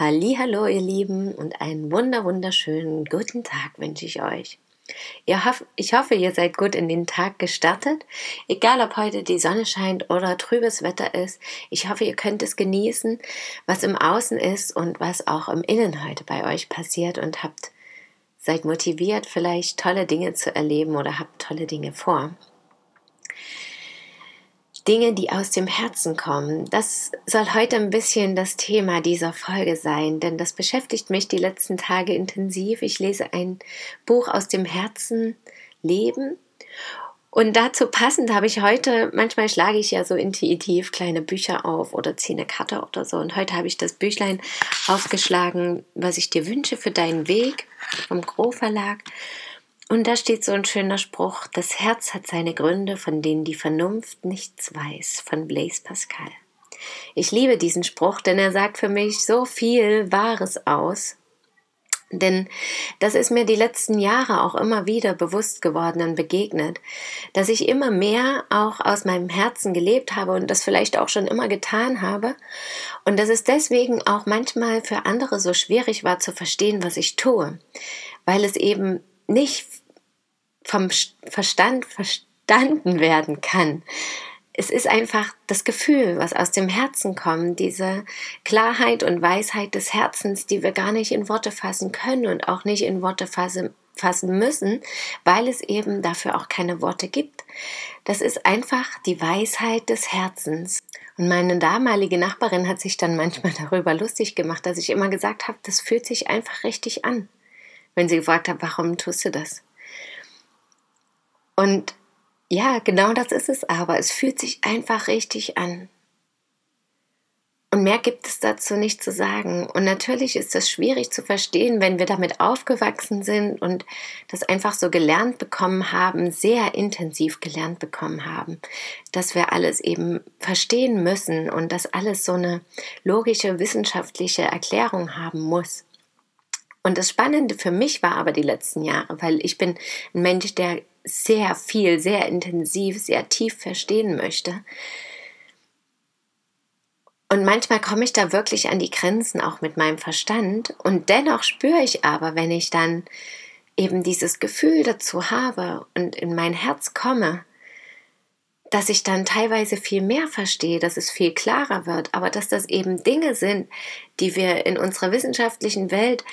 Hallo, ihr Lieben, und einen wunder wunderschönen guten Tag wünsche ich euch. ich hoffe, ihr seid gut in den Tag gestartet. Egal, ob heute die Sonne scheint oder trübes Wetter ist. Ich hoffe, ihr könnt es genießen, was im Außen ist und was auch im Innen heute bei euch passiert und habt, seid motiviert, vielleicht tolle Dinge zu erleben oder habt tolle Dinge vor. Dinge, die aus dem Herzen kommen. Das soll heute ein bisschen das Thema dieser Folge sein, denn das beschäftigt mich die letzten Tage intensiv. Ich lese ein Buch aus dem Herzen Leben. Und dazu passend habe ich heute, manchmal schlage ich ja so intuitiv kleine Bücher auf oder ziehe eine Karte oder so. Und heute habe ich das Büchlein aufgeschlagen, was ich dir wünsche für deinen Weg vom Gro Verlag. Und da steht so ein schöner Spruch, das Herz hat seine Gründe, von denen die Vernunft nichts weiß, von Blaise Pascal. Ich liebe diesen Spruch, denn er sagt für mich so viel Wahres aus. Denn das ist mir die letzten Jahre auch immer wieder bewusst geworden und begegnet, dass ich immer mehr auch aus meinem Herzen gelebt habe und das vielleicht auch schon immer getan habe und dass es deswegen auch manchmal für andere so schwierig war zu verstehen, was ich tue, weil es eben nicht vom Verstand verstanden werden kann. Es ist einfach das Gefühl, was aus dem Herzen kommt, diese Klarheit und Weisheit des Herzens, die wir gar nicht in Worte fassen können und auch nicht in Worte fassen, fassen müssen, weil es eben dafür auch keine Worte gibt. Das ist einfach die Weisheit des Herzens. Und meine damalige Nachbarin hat sich dann manchmal darüber lustig gemacht, dass ich immer gesagt habe, das fühlt sich einfach richtig an. Wenn sie gefragt hat, warum tust du das? Und ja, genau das ist es aber. Es fühlt sich einfach richtig an. Und mehr gibt es dazu nicht zu sagen. Und natürlich ist das schwierig zu verstehen, wenn wir damit aufgewachsen sind und das einfach so gelernt bekommen haben, sehr intensiv gelernt bekommen haben, dass wir alles eben verstehen müssen und dass alles so eine logische wissenschaftliche Erklärung haben muss. Und das Spannende für mich war aber die letzten Jahre, weil ich bin ein Mensch, der sehr viel, sehr intensiv, sehr tief verstehen möchte. Und manchmal komme ich da wirklich an die Grenzen auch mit meinem Verstand. Und dennoch spüre ich aber, wenn ich dann eben dieses Gefühl dazu habe und in mein Herz komme, dass ich dann teilweise viel mehr verstehe, dass es viel klarer wird, aber dass das eben Dinge sind, die wir in unserer wissenschaftlichen Welt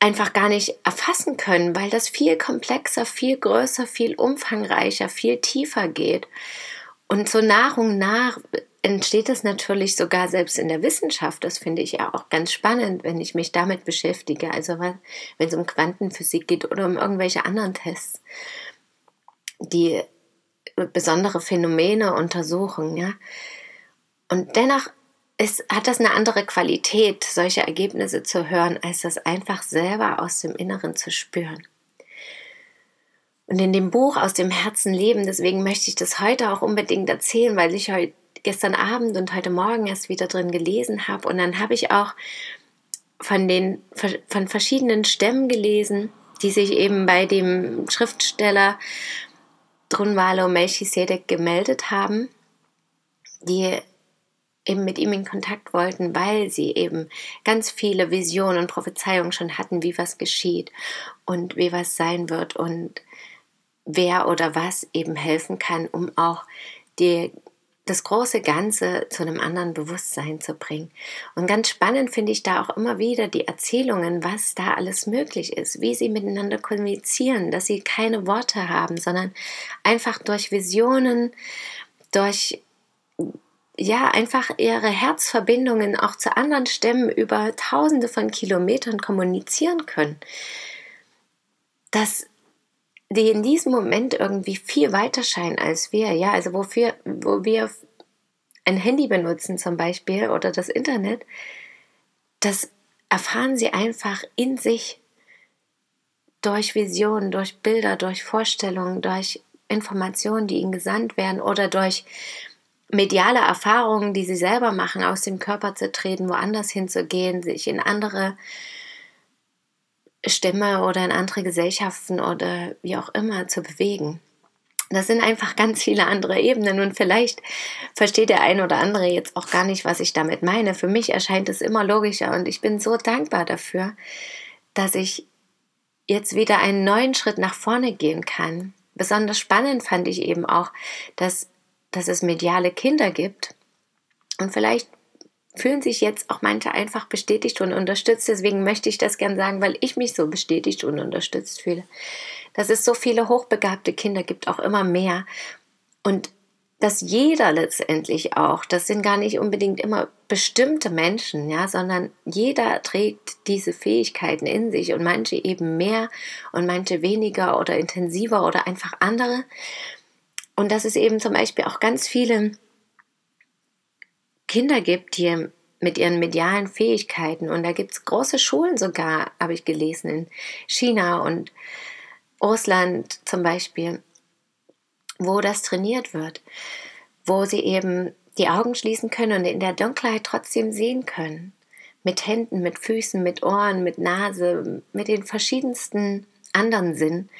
einfach gar nicht erfassen können, weil das viel komplexer, viel größer, viel umfangreicher, viel tiefer geht. Und so nach und nach entsteht es natürlich sogar selbst in der Wissenschaft. Das finde ich ja auch ganz spannend, wenn ich mich damit beschäftige. Also wenn es um Quantenphysik geht oder um irgendwelche anderen Tests, die besondere Phänomene untersuchen, ja. Und dennoch ist, hat das eine andere Qualität, solche Ergebnisse zu hören, als das einfach selber aus dem Inneren zu spüren. Und in dem Buch aus dem Herzen leben, deswegen möchte ich das heute auch unbedingt erzählen, weil ich heute gestern Abend und heute Morgen erst wieder drin gelesen habe. Und dann habe ich auch von den von verschiedenen Stämmen gelesen, die sich eben bei dem Schriftsteller Drunvalo Melchisedek gemeldet haben, die eben mit ihm in Kontakt wollten, weil sie eben ganz viele Visionen und Prophezeiungen schon hatten, wie was geschieht und wie was sein wird und wer oder was eben helfen kann, um auch die, das große Ganze zu einem anderen Bewusstsein zu bringen. Und ganz spannend finde ich da auch immer wieder die Erzählungen, was da alles möglich ist, wie sie miteinander kommunizieren, dass sie keine Worte haben, sondern einfach durch Visionen, durch ja, einfach ihre Herzverbindungen auch zu anderen Stämmen über tausende von Kilometern kommunizieren können. Dass die in diesem Moment irgendwie viel weiter scheinen als wir, ja, also wofür, wo wir ein Handy benutzen zum Beispiel oder das Internet, das erfahren sie einfach in sich durch Visionen, durch Bilder, durch Vorstellungen, durch Informationen, die ihnen gesandt werden oder durch mediale Erfahrungen, die sie selber machen, aus dem Körper zu treten, woanders hinzugehen, sich in andere Stimme oder in andere Gesellschaften oder wie auch immer zu bewegen. Das sind einfach ganz viele andere Ebenen und vielleicht versteht der ein oder andere jetzt auch gar nicht, was ich damit meine. Für mich erscheint es immer logischer und ich bin so dankbar dafür, dass ich jetzt wieder einen neuen Schritt nach vorne gehen kann. Besonders spannend fand ich eben auch, dass, dass es mediale Kinder gibt und vielleicht fühlen sich jetzt auch manche einfach bestätigt und unterstützt. Deswegen möchte ich das gern sagen, weil ich mich so bestätigt und unterstützt fühle. Dass es so viele hochbegabte Kinder gibt, auch immer mehr. Und dass jeder letztendlich auch, das sind gar nicht unbedingt immer bestimmte Menschen, ja, sondern jeder trägt diese Fähigkeiten in sich und manche eben mehr und manche weniger oder intensiver oder einfach andere. Und dass es eben zum Beispiel auch ganz viele Kinder gibt, die mit ihren medialen Fähigkeiten, und da gibt es große Schulen sogar, habe ich gelesen, in China und Russland zum Beispiel, wo das trainiert wird, wo sie eben die Augen schließen können und in der Dunkelheit trotzdem sehen können. Mit Händen, mit Füßen, mit Ohren, mit Nase, mit den verschiedensten anderen Sinnen.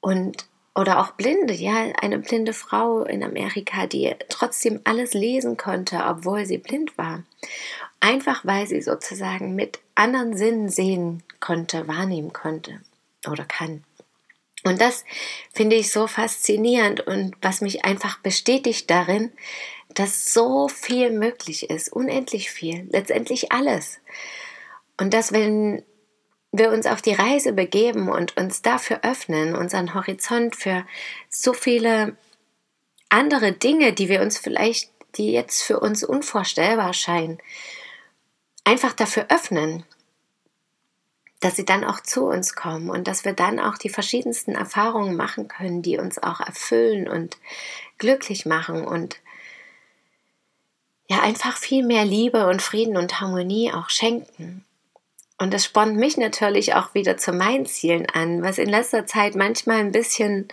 Und oder auch Blinde, ja, eine blinde Frau in Amerika, die trotzdem alles lesen konnte, obwohl sie blind war. Einfach weil sie sozusagen mit anderen Sinnen sehen konnte, wahrnehmen konnte oder kann. Und das finde ich so faszinierend und was mich einfach bestätigt darin, dass so viel möglich ist, unendlich viel, letztendlich alles. Und dass wenn wir uns auf die Reise begeben und uns dafür öffnen, unseren Horizont für so viele andere Dinge, die wir uns vielleicht, die jetzt für uns unvorstellbar scheinen, einfach dafür öffnen, dass sie dann auch zu uns kommen und dass wir dann auch die verschiedensten Erfahrungen machen können, die uns auch erfüllen und glücklich machen und ja einfach viel mehr Liebe und Frieden und Harmonie auch schenken. Und das spornt mich natürlich auch wieder zu meinen Zielen an, was in letzter Zeit manchmal ein bisschen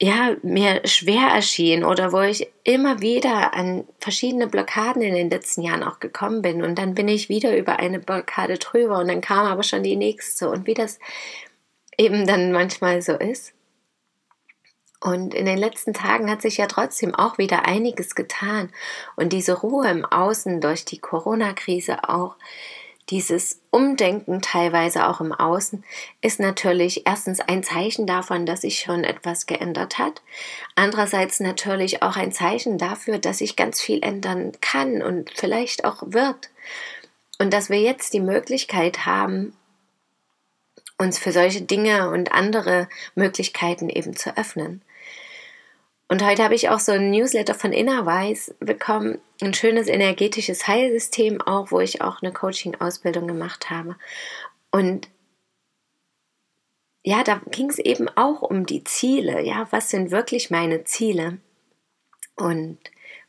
ja, mir schwer erschien oder wo ich immer wieder an verschiedene Blockaden in den letzten Jahren auch gekommen bin. Und dann bin ich wieder über eine Blockade drüber und dann kam aber schon die nächste. Und wie das eben dann manchmal so ist. Und in den letzten Tagen hat sich ja trotzdem auch wieder einiges getan. Und diese Ruhe im Außen durch die Corona-Krise auch, dieses Umdenken teilweise auch im Außen ist natürlich erstens ein Zeichen davon, dass sich schon etwas geändert hat. Andererseits natürlich auch ein Zeichen dafür, dass sich ganz viel ändern kann und vielleicht auch wird. Und dass wir jetzt die Möglichkeit haben, uns für solche Dinge und andere Möglichkeiten eben zu öffnen. Und heute habe ich auch so ein Newsletter von Innerwise bekommen, ein schönes energetisches Heilsystem auch, wo ich auch eine Coaching-Ausbildung gemacht habe. Und ja, da ging es eben auch um die Ziele. Ja, was sind wirklich meine Ziele? Und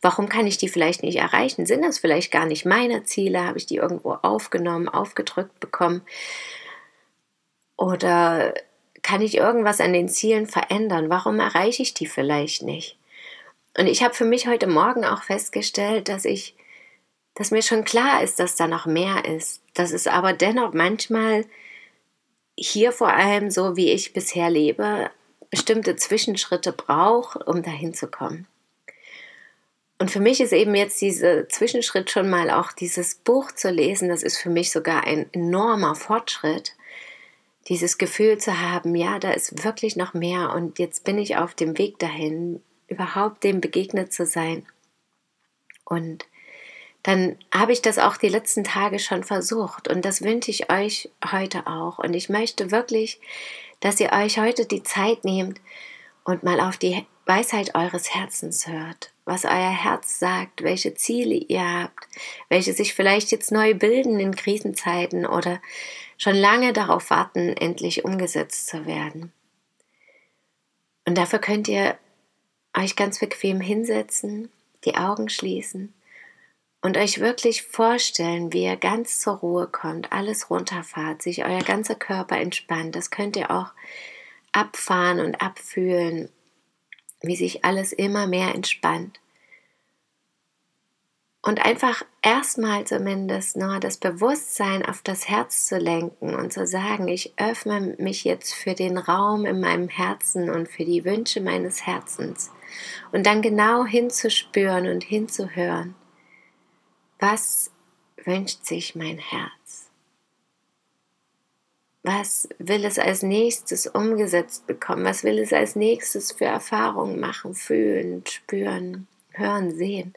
warum kann ich die vielleicht nicht erreichen? Sind das vielleicht gar nicht meine Ziele? Habe ich die irgendwo aufgenommen, aufgedrückt bekommen? Oder kann ich irgendwas an den Zielen verändern? Warum erreiche ich die vielleicht nicht? Und ich habe für mich heute Morgen auch festgestellt, dass ich, dass mir schon klar ist, dass da noch mehr ist, dass es aber dennoch manchmal hier vor allem so, wie ich bisher lebe, bestimmte Zwischenschritte braucht, um dahin zu kommen. Und für mich ist eben jetzt dieser Zwischenschritt schon mal auch dieses Buch zu lesen, das ist für mich sogar ein enormer Fortschritt, dieses Gefühl zu haben, ja, da ist wirklich noch mehr und jetzt bin ich auf dem Weg dahin, überhaupt dem begegnet zu sein. Und dann habe ich das auch die letzten Tage schon versucht und das wünsche ich euch heute auch. Und ich möchte wirklich, dass ihr euch heute die Zeit nehmt und mal auf die Weisheit eures Herzens hört, was euer Herz sagt, welche Ziele ihr habt, welche sich vielleicht jetzt neu bilden in Krisenzeiten oder schon lange darauf warten, endlich umgesetzt zu werden. Und dafür könnt ihr euch ganz bequem hinsetzen, die Augen schließen und euch wirklich vorstellen, wie ihr ganz zur Ruhe kommt, alles runterfahrt, sich euer ganzer Körper entspannt. Das könnt ihr auch abfahren und abfühlen, wie sich alles immer mehr entspannt. Und einfach erstmal zumindest nur das Bewusstsein auf das Herz zu lenken und zu sagen, ich öffne mich jetzt für den Raum in meinem Herzen und für die Wünsche meines Herzens. Und dann genau hinzuspüren und hinzuhören, was wünscht sich mein Herz? Was will es als nächstes umgesetzt bekommen? Was will es als nächstes für Erfahrungen machen, fühlen, spüren, hören, sehen?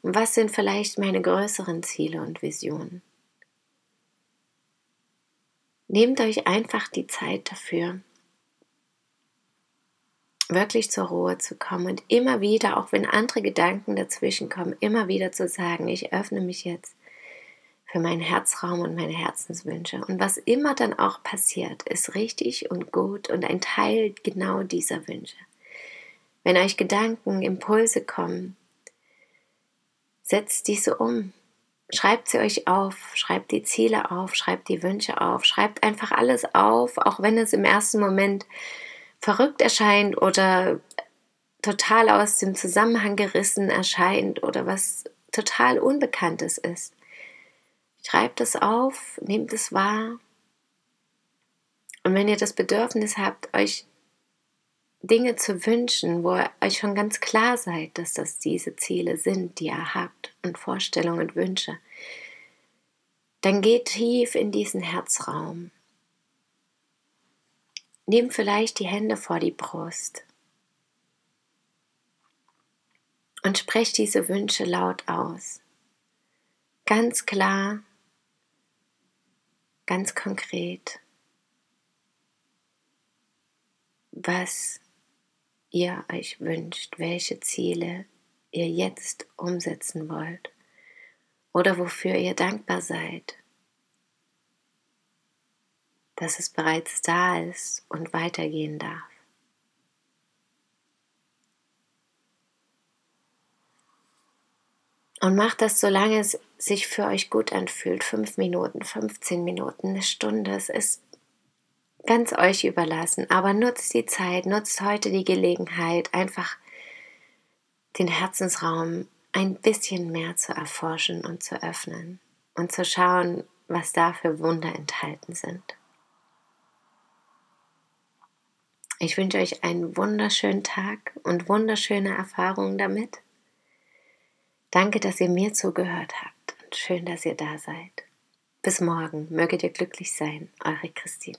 Und was sind vielleicht meine größeren Ziele und Visionen? Nehmt euch einfach die Zeit dafür, wirklich zur Ruhe zu kommen und immer wieder, auch wenn andere Gedanken dazwischen kommen, immer wieder zu sagen, ich öffne mich jetzt für meinen Herzraum und meine Herzenswünsche. Und was immer dann auch passiert, ist richtig und gut und ein Teil genau dieser Wünsche. Wenn euch Gedanken, Impulse kommen, Setzt diese um. Schreibt sie euch auf, schreibt die Ziele auf, schreibt die Wünsche auf, schreibt einfach alles auf, auch wenn es im ersten Moment verrückt erscheint oder total aus dem Zusammenhang gerissen erscheint oder was total Unbekanntes ist. Schreibt es auf, nehmt es wahr. Und wenn ihr das Bedürfnis habt, euch Dinge zu wünschen, wo ihr euch schon ganz klar seid, dass das diese Ziele sind, die ihr habt und Vorstellungen und Wünsche, dann geht tief in diesen Herzraum. Nehmt vielleicht die Hände vor die Brust und sprecht diese Wünsche laut aus. Ganz klar, ganz konkret. Was ihr euch wünscht, welche Ziele ihr jetzt umsetzen wollt oder wofür ihr dankbar seid, dass es bereits da ist und weitergehen darf. Und macht das, solange es sich für euch gut anfühlt. Fünf Minuten, 15 Minuten, eine Stunde. Es ist ganz euch überlassen. Aber nutzt die Zeit, nutzt heute die Gelegenheit, einfach den Herzensraum ein bisschen mehr zu erforschen und zu öffnen und zu schauen, was da für Wunder enthalten sind. Ich wünsche euch einen wunderschönen Tag und wunderschöne Erfahrungen damit. Danke, dass ihr mir zugehört habt und schön, dass ihr da seid. Bis morgen, möget ihr glücklich sein, eure Christine.